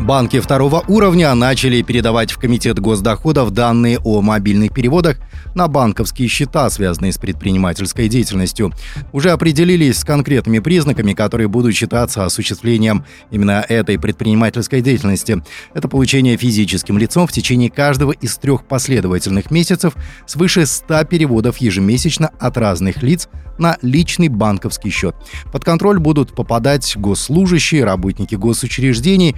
Банки второго уровня начали передавать в Комитет госдоходов данные о мобильных переводах на банковские счета, связанные с предпринимательской деятельностью. Уже определились с конкретными признаками, которые будут считаться осуществлением именно этой предпринимательской деятельности. Это получение физическим лицом в течение каждого из трех последовательных месяцев свыше 100 переводов ежемесячно от разных лиц на личный банковский счет. Под контроль будут попадать госслужащие, работники госучреждений,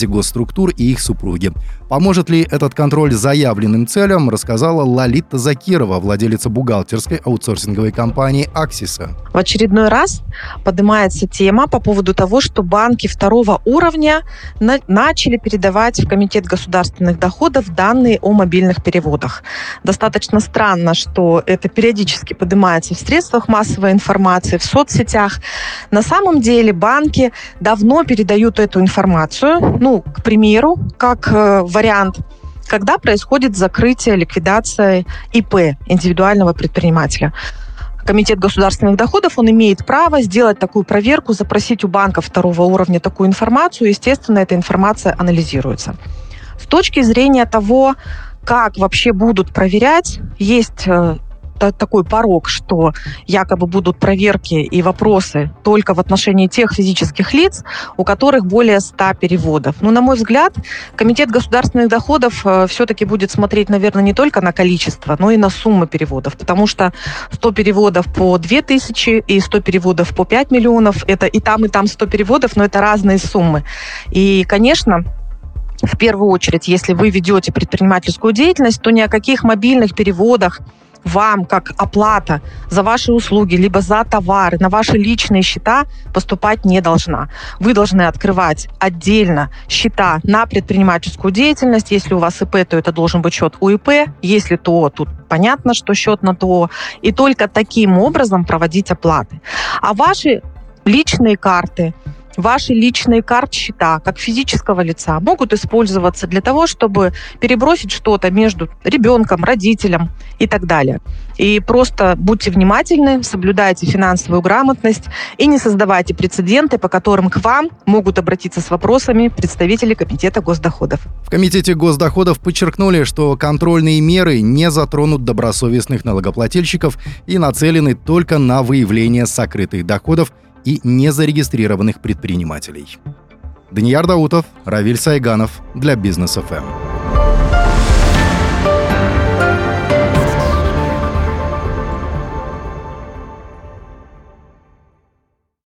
квазигосструктур и их супруги. Поможет ли этот контроль заявленным целям, рассказала Лолита Закирова, владелица бухгалтерской аутсорсинговой компании «Аксиса». В очередной раз поднимается тема по поводу того, что банки второго уровня на начали передавать в Комитет государственных доходов данные о мобильных переводах. Достаточно странно, что это периодически поднимается в средствах массовой информации, в соцсетях. На самом деле банки давно передают эту информацию, ну, к примеру, как э, вариант когда происходит закрытие, ликвидация ИП, индивидуального предпринимателя. Комитет государственных доходов, он имеет право сделать такую проверку, запросить у банка второго уровня такую информацию. Естественно, эта информация анализируется. С точки зрения того, как вообще будут проверять, есть э, такой порог, что якобы будут проверки и вопросы только в отношении тех физических лиц, у которых более 100 переводов. Но, на мой взгляд, Комитет государственных доходов э, все-таки будет смотреть, наверное, не только на количество, но и на суммы переводов, потому что 100 переводов по 2000 и 100 переводов по 5 миллионов, это и там, и там 100 переводов, но это разные суммы. И, конечно, в первую очередь, если вы ведете предпринимательскую деятельность, то ни о каких мобильных переводах вам, как оплата за ваши услуги, либо за товары на ваши личные счета поступать не должна. Вы должны открывать отдельно счета на предпринимательскую деятельность. Если у вас ИП, то это должен быть счет УИП. Если то, тут понятно, что счет на то. И только таким образом проводить оплаты. А ваши личные карты, ваши личные карт-счета, как физического лица, могут использоваться для того, чтобы перебросить что-то между ребенком, родителем и так далее. И просто будьте внимательны, соблюдайте финансовую грамотность и не создавайте прецеденты, по которым к вам могут обратиться с вопросами представители Комитета госдоходов. В Комитете госдоходов подчеркнули, что контрольные меры не затронут добросовестных налогоплательщиков и нацелены только на выявление сокрытых доходов и незарегистрированных предпринимателей. Данияр Даутов, Равиль Сайганов для Бизнес ФМ.